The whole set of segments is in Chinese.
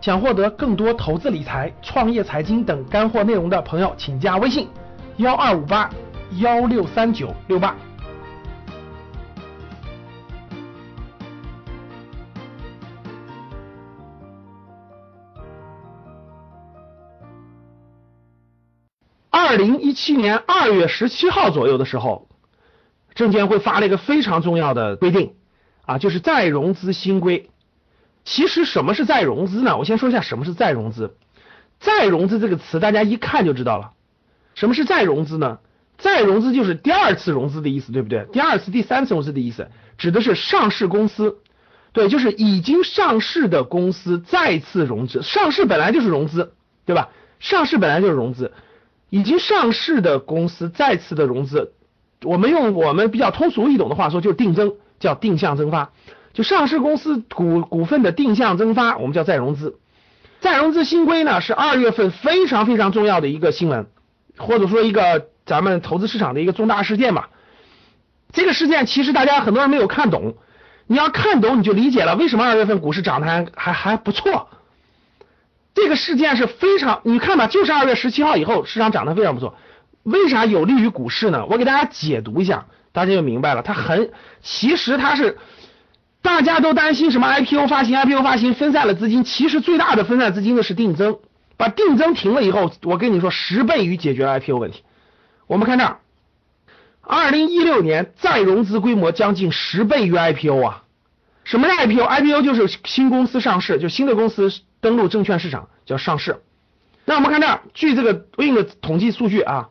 想获得更多投资理财、创业财经等干货内容的朋友，请加微信幺二五八幺六三九六八。二零一七年二月十七号左右的时候，证监会发了一个非常重要的规定啊，就是再融资新规。其实什么是再融资呢？我先说一下什么是再融资。再融资这个词大家一看就知道了。什么是再融资呢？再融资就是第二次融资的意思，对不对？第二次、第三次融资的意思，指的是上市公司，对，就是已经上市的公司再次融资。上市本来就是融资，对吧？上市本来就是融资，已经上市的公司再次的融资，我们用我们比较通俗易懂的话说，就是定增，叫定向增发。就上市公司股股份的定向增发，我们叫再融资。再融资新规呢，是二月份非常非常重要的一个新闻，或者说一个咱们投资市场的一个重大事件吧。这个事件其实大家很多人没有看懂，你要看懂你就理解了为什么二月份股市涨得还还还不错。这个事件是非常，你看吧，就是二月十七号以后市场涨得非常不错。为啥有利于股市呢？我给大家解读一下，大家就明白了。它很，其实它是。大家都担心什么 IPO 发行，IPO 发行分散了资金，其实最大的分散资金的是定增，把定增停了以后，我跟你说十倍于解决 IPO 问题。我们看这儿，二零一六年再融资规模将近十倍于 IPO 啊！什么是 IPO？IPO 就是新公司上市，就新的公司登陆证券市场叫上市。那我们看这儿，据这个对应的统计数据啊，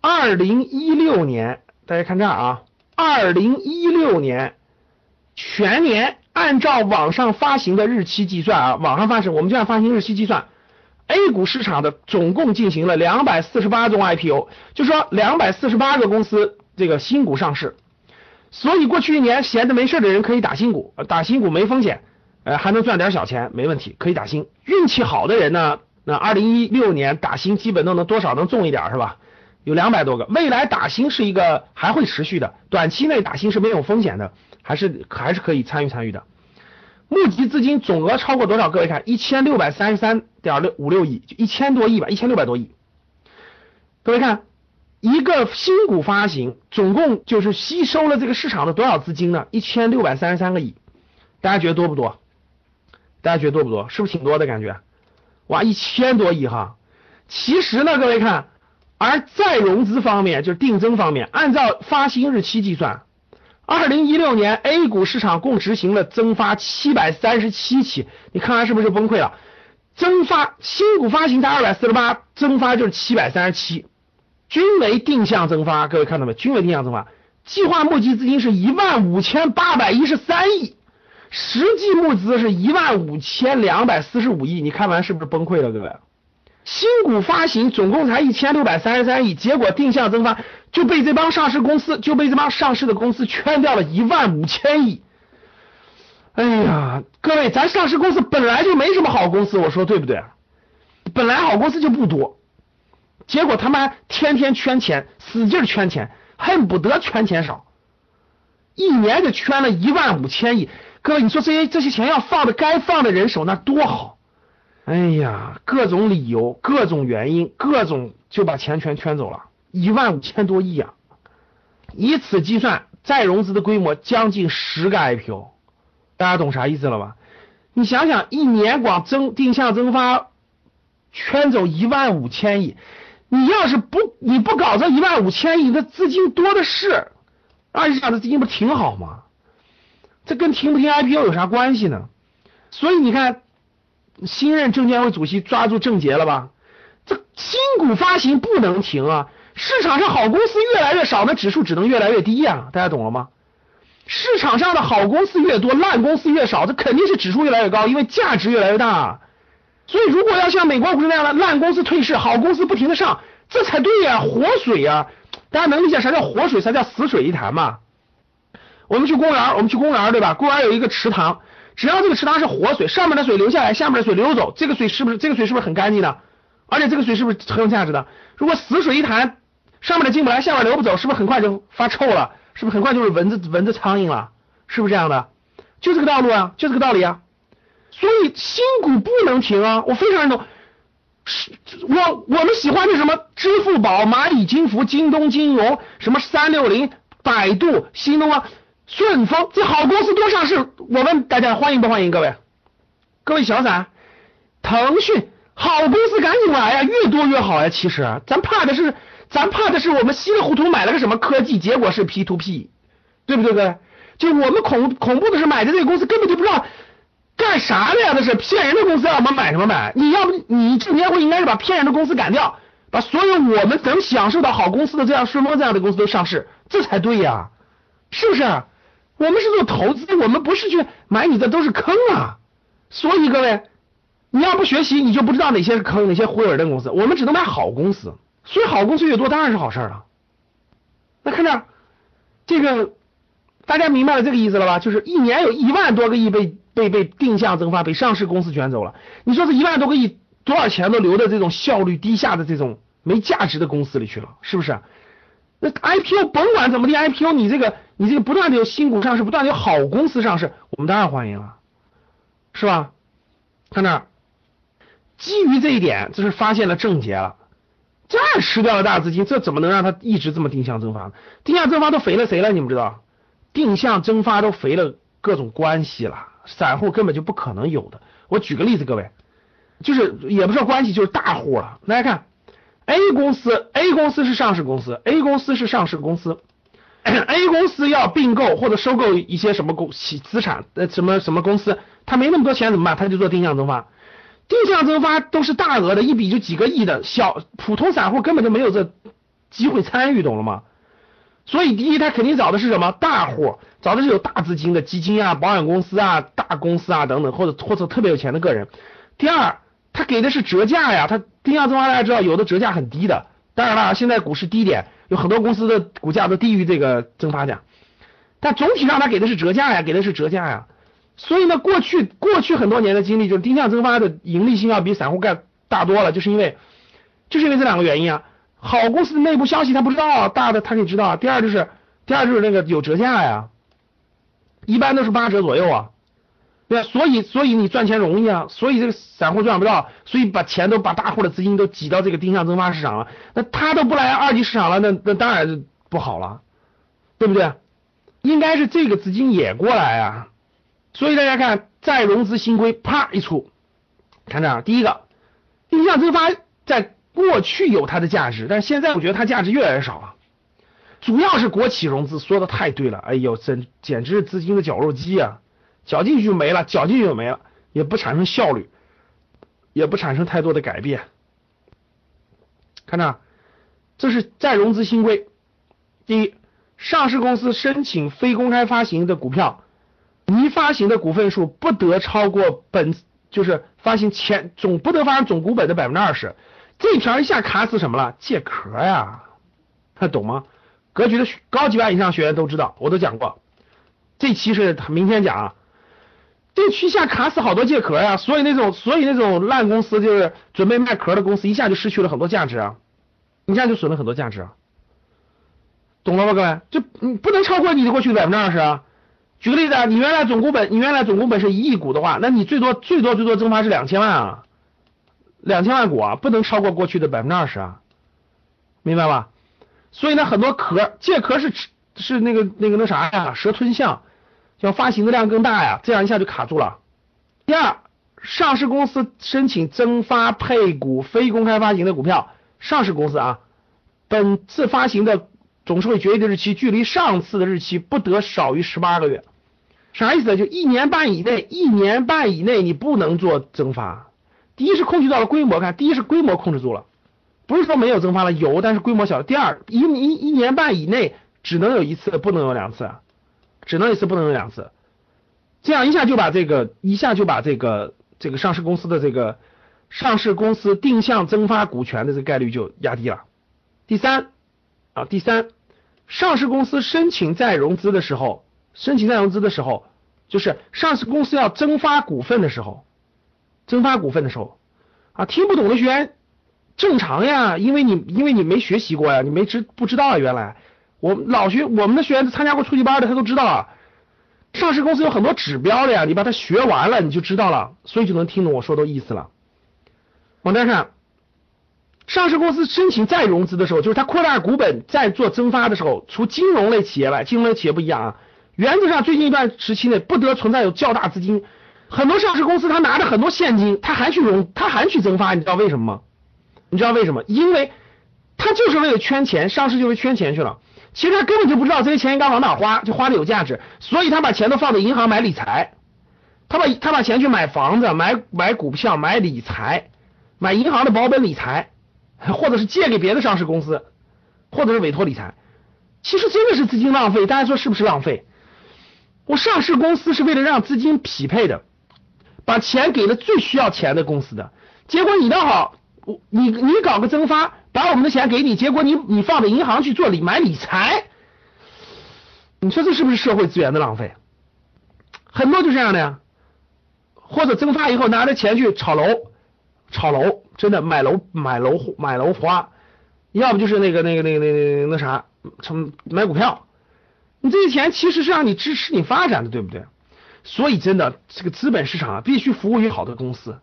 二零一六年，大家看这儿啊，二零一六年。全年按照网上发行的日期计算啊，网上发行我们就按发行日期计算，A 股市场的总共进行了两百四十八宗 IPO，就说两百四十八个公司这个新股上市，所以过去一年闲着没事的人可以打新股，打新股没风险，呃还能赚点小钱，没问题，可以打新。运气好的人呢，那二零一六年打新基本都能多少能中一点是吧？有两百多个，未来打新是一个还会持续的，短期内打新是没有风险的。还是还是可以参与参与的，募集资金总额超过多少？各位看，一千六百三十三点六五六亿，就一千多亿吧，一千六百多亿。各位看，一个新股发行，总共就是吸收了这个市场的多少资金呢？一千六百三十三个亿，大家觉得多不多？大家觉得多不多？是不是挺多的感觉？哇，一千多亿哈！其实呢，各位看，而再融资方面，就是定增方面，按照发行日期计算。二零一六年 A 股市场共执行了增发七百三十七起，你看看是不是崩溃了？增发新股发行才二百四十八，增发就是七百三十七，均为定向增发。各位看到没？均为定向增发，计划募集资金是一万五千八百一十三亿，实际募资是一万五千两百四十五亿。你看完是不是崩溃了，各位？新股发行总共才一千六百三十三亿，结果定向增发就被这帮上市公司就被这帮上市的公司圈掉了一万五千亿。哎呀，各位，咱上市公司本来就没什么好公司，我说对不对？本来好公司就不多，结果他妈天天圈钱，使劲圈钱，恨不得圈钱少，一年就圈了一万五千亿。各位，你说这些这些钱要放的该放的人手，那多好。哎呀，各种理由，各种原因，各种就把钱全圈走了，一万五千多亿啊！以此计算，再融资的规模将近十个 IPO，大家懂啥意思了吧？你想想，一年光增定向增发，圈走一万五千亿，你要是不你不搞这一万五千亿，那资金多的是，二级市场的资金不挺好吗？这跟停不停 IPO 有啥关系呢？所以你看。新任证监会主席抓住症结了吧？这新股发行不能停啊！市场上好公司越来越少，那指数只能越来越低呀！大家懂了吗？市场上的好公司越多，烂公司越少，这肯定是指数越来越高，因为价值越来越大。所以，如果要像美国股市那样的烂公司退市，好公司不停的上，这才对呀！活水呀！大家能理解啥叫活水，啥叫死水一潭吗？我们去公园，我们去公园，对吧？公园有一个池塘。只要这个池塘是活水，上面的水流下来，下面的水流走，这个水是不是这个水是不是很干净的？而且这个水是不是很有价值的？如果死水一潭，上面的进不来，下面流不走，是不是很快就发臭了？是不是很快就是蚊子蚊子苍蝇了？是不是这样的？就这个道路啊，就这个道理啊。所以新股不能停啊！我非常认同。是，我我们喜欢的什么支付宝、蚂蚁金服、京东金融、什么三六零、百度、新东方、顺丰，这好公司多上市。我问大家欢迎不欢迎？各位，各位小散，腾讯好公司赶紧来呀，越多越好呀。其实咱怕的是，咱怕的是我们稀里糊涂买了个什么科技，结果是 P to P，对不对？各位，就我们恐恐怖的是买的这个公司根本就不知道。干啥的呀？那是骗人的公司，让我们买什么买？你要不你证监会应该是把骗人的公司赶掉，把所有我们能享受到好公司的这样顺丰这样的公司都上市，这才对呀，是不是？我们是做投资，我们不是去买你的都是坑啊。所以各位，你要不学习，你就不知道哪些是坑，哪些忽悠人的公司。我们只能买好公司，所以好公司越多当然是好事了。那看这这个，大家明白了这个意思了吧？就是一年有一万多个亿被。被被定向增发，被上市公司卷走了。你说这一万多个亿，多少钱都流到这种效率低下的这种没价值的公司里去了，是不是？那 IPO 甭管怎么的，IPO 你这个你这个不断的有新股上市，不断的有好公司上市，我们当然欢迎了，是吧？看这，基于这一点，这是发现了症结了，这吃掉了大资金，这怎么能让它一直这么定向增发呢？定向增发都肥了谁了？你们知道？定向增发都肥了各种关系了。散户根本就不可能有的。我举个例子，各位，就是也不是关系，就是大户了。大家看，A 公司，A 公司是上市公司，A 公司是上市公司，A 公司要并购或者收购一些什么公企资产，呃，什么什么公司，他没那么多钱怎么办？他就做定向增发，定向增发都是大额的，一笔就几个亿的，小普通散户根本就没有这机会参与，懂了吗？所以第一，他肯定找的是什么大户，找的是有大资金的基金啊、保险公司啊、大公司啊等等，或者或者特别有钱的个人。第二，他给的是折价呀，他定向增发大家知道有的折价很低的，当然了，现在股市低点，有很多公司的股价都低于这个增发价，但总体上他给的是折价呀，给的是折价呀。所以呢，过去过去很多年的经历，就是定向增发的盈利性要比散户干大多了，就是因为就是因为这两个原因啊。好公司的内部消息他不知道，大的他可以知道。第二就是，第二就是那个有折价呀，一般都是八折左右啊，对所以所以你赚钱容易啊，所以这个散户赚不到，所以把钱都把大户的资金都挤到这个定向增发市场了，那他都不来二级市场了，那那当然不好了，对不对？应该是这个资金也过来啊，所以大家看再融资新规啪一出，看这第一个定向增发在。过去有它的价值，但是现在我觉得它价值越来越少了。主要是国企融资，说的太对了。哎呦，真简直是资金的绞肉机啊，绞进去就没了，绞进去就没了，也不产生效率，也不产生太多的改变。看着，这是再融资新规。第一，上市公司申请非公开发行的股票，拟发行的股份数不得超过本就是发行前总不得发行总股本的百分之二十。这条一下卡死什么了？借壳呀，他懂吗？格局的高级班以上学员都知道，我都讲过。这期是明天讲啊，这期下卡死好多借壳呀，所以那种所以那种烂公司就是准备卖壳的公司，一下就失去了很多价值啊，一下就损了很多价值啊，懂了吧，各位？就你不能超过你的过去的百分之二十啊。举个例子啊，你原来总股本你原来总股本是一亿股的话，那你最多最多最多增发是两千万啊。两千万股啊，不能超过过去的百分之二十啊，明白吧？所以呢，很多壳借壳是是那个那个那啥呀，蛇吞象，要发行的量更大呀，这样一下就卡住了。第二，上市公司申请增发配股非公开发行的股票，上市公司啊，本次发行的董事会决议的日期距离上次的日期不得少于十八个月，啥意思？就一年半以内，一年半以内你不能做增发。第一是控制到了规模，看，第一是规模控制住了，不是说没有增发了，有，但是规模小。第二，一一一年半以内只能有一次，不能有两次，只能一次，不能两次，这样一下就把这个一下就把这个这个上市公司的这个上市公司定向增发股权的这个概率就压低了。第三啊，第三，上市公司申请再融资的时候，申请再融资的时候，就是上市公司要增发股份的时候。增发股份的时候，啊，听不懂的学员正常呀，因为你因为你没学习过呀，你没知不知道啊？原来我老学我们的学员参加过初级班的，他都知道啊。上市公司有很多指标的呀，你把它学完了，你就知道了，所以就能听懂我说的意思了。往这看，上市公司申请再融资的时候，就是它扩大股本再做增发的时候，除金融类企业外，金融类企业不一样啊。原则上，最近一段时期内不得存在有较大资金。很多上市公司他拿着很多现金，他还去融，他还去增发，你知道为什么吗？你知道为什么？因为他就是为了圈钱，上市就是圈钱去了。其实他根本就不知道这些钱应该往哪花，就花的有价值，所以他把钱都放在银行买理财，他把他把钱去买房子、买买股票、买理财、买银行的保本理财，或者是借给别的上市公司，或者是委托理财。其实真的是资金浪费，大家说是不是浪费？我上市公司是为了让资金匹配的。把钱给了最需要钱的公司的，结果你倒好，我你你搞个增发，把我们的钱给你，结果你你放在银行去做理买理财，你说这是不是社会资源的浪费？很多就这样的呀，或者增发以后拿着钱去炒楼，炒楼真的买楼买楼买楼花，要不就是那个那个那个那那那啥，成买股票，你这些钱其实是让你支持你发展的，对不对？所以真的，这个资本市场啊，必须服务于好的公司，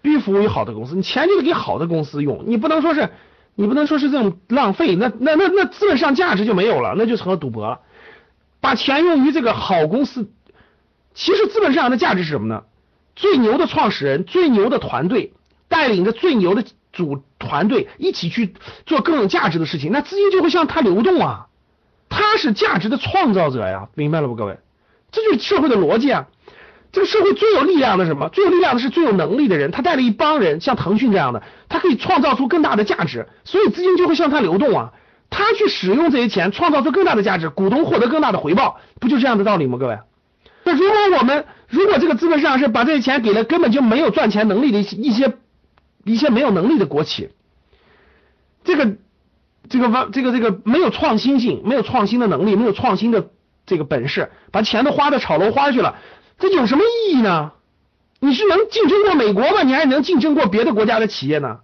必须服务于好的公司。你钱就得给好的公司用，你不能说是，你不能说是这种浪费，那那那那资本上价值就没有了，那就成了赌博了。把钱用于这个好公司，其实资本市场的价值是什么呢？最牛的创始人，最牛的团队，带领着最牛的组团队一起去做更有价值的事情，那资金就会向他流动啊。他是价值的创造者呀，明白了不，各位？这就是社会的逻辑啊！这个社会最有力量的什么？最有力量的是最有能力的人，他带了一帮人，像腾讯这样的，他可以创造出更大的价值，所以资金就会向他流动啊！他去使用这些钱，创造出更大的价值，股东获得更大的回报，不就这样的道理吗？各位，那如果我们如果这个资本市场是把这些钱给了根本就没有赚钱能力的一些一些一些没有能力的国企，这个这个完这个这个没有创新性、没有创新的能力、没有创新的。这个本事，把钱都花在炒楼花去了，这有什么意义呢？你是能竞争过美国吗？你还能竞争过别的国家的企业呢？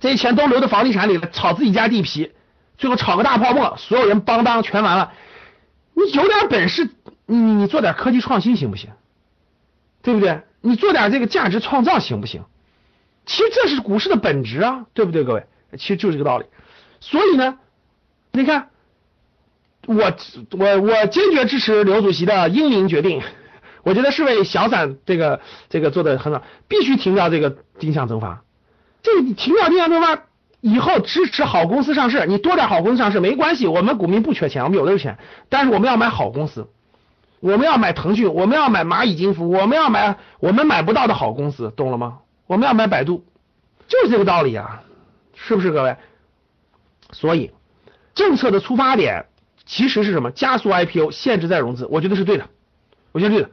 这些钱都留在房地产里了，炒自己家地皮，最后炒个大泡沫，所有人邦当全完了。你有点本事，你你做点科技创新行不行？对不对？你做点这个价值创造行不行？其实这是股市的本质啊，对不对，各位？其实就是这个道理。所以呢，你看。我我我坚决支持刘主席的英明决定，我觉得是为小散这个这个做的很好，必须停掉这个定向增发。这你停掉定向增发以后，支持好公司上市，你多点好公司上市没关系，我们股民不缺钱，我们有的是钱，但是我们要买好公司，我们要买腾讯，我们要买蚂蚁金服，我们要买我们买不到的好公司，懂了吗？我们要买百度，就是这个道理啊，是不是各位？所以政策的出发点。其实是什么？加速 IPO，限制再融资，我觉得是对的，我觉得对的。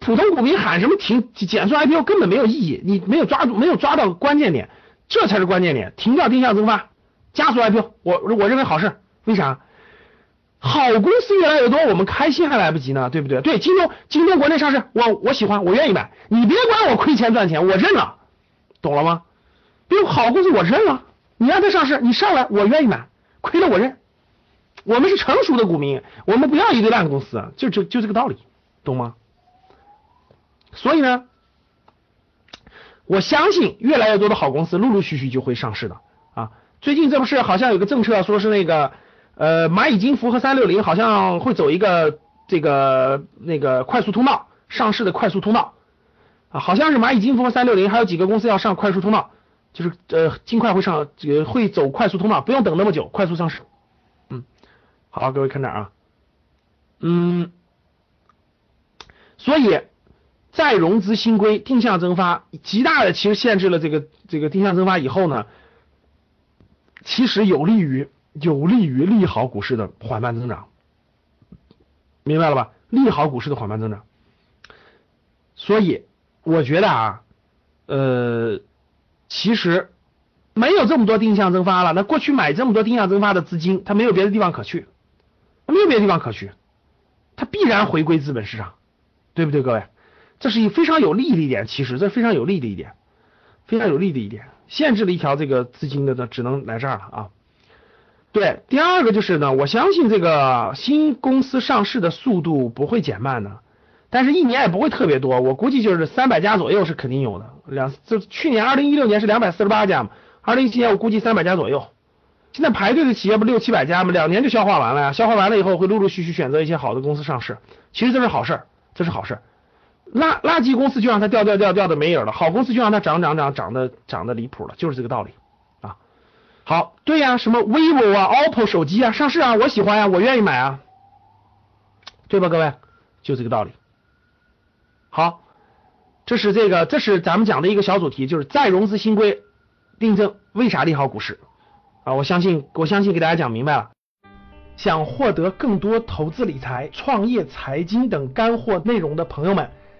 普通股民喊什么停减速 IPO，根本没有意义，你没有抓住，没有抓到关键点，这才是关键点。停掉定向增发，加速 IPO，我我认为好事。为啥？好公司越来越多，我们开心还来不及呢，对不对？对，京东，京东国内上市，我我喜欢，我愿意买。你别管我亏钱赚钱，我认了，懂了吗？比如好公司我认了，你让它上市，你上来我愿意买，亏了我认。我们是成熟的股民，我们不要一堆烂公司，就就就这个道理，懂吗？所以呢，我相信越来越多的好公司陆陆续续就会上市的啊。最近这不是好像有个政策，说是那个呃蚂蚁金服和三六零好像会走一个这个那个快速通道上市的快速通道啊，好像是蚂蚁金服和三六零还有几个公司要上快速通道，就是呃尽快会上这个会走快速通道，不用等那么久，快速上市。嗯好，各位看这儿啊，嗯，所以再融资新规定向增发，极大的其实限制了这个这个定向增发以后呢，其实有利于有利于利好股市的缓慢增长，明白了吧？利好股市的缓慢增长，所以我觉得啊，呃，其实没有这么多定向增发了，那过去买这么多定向增发的资金，它没有别的地方可去。没有别的地方可去，它必然回归资本市场，对不对，各位？这是一非常有利的一点，其实这非常有利的一点，非常有利的一点，限制了一条这个资金的呢，只能来这儿了啊。对，第二个就是呢，我相信这个新公司上市的速度不会减慢的，但是一年也不会特别多，我估计就是三百家左右是肯定有的。两就去年二零一六年是两百四十八家嘛，二零一七年我估计三百家左右。现在排队的企业不六七百家吗？两年就消化完了呀，消化完了以后会陆陆续续选择一些好的公司上市，其实这是好事儿，这是好事儿。垃垃圾公司就让它掉掉掉掉的没影了，好公司就让它涨涨涨涨的涨的离谱了，就是这个道理啊。好，对呀，什么 vivo 啊、OPPO 手机啊上市啊，我喜欢呀，我愿意买啊，对吧，各位？就这个道理。好，这是这个，这是咱们讲的一个小主题，就是再融资新规订正为啥利好股市啊？我相信，我相信给大家讲明白了。想获得更多投资理财、创业、财经等干货内容的朋友们。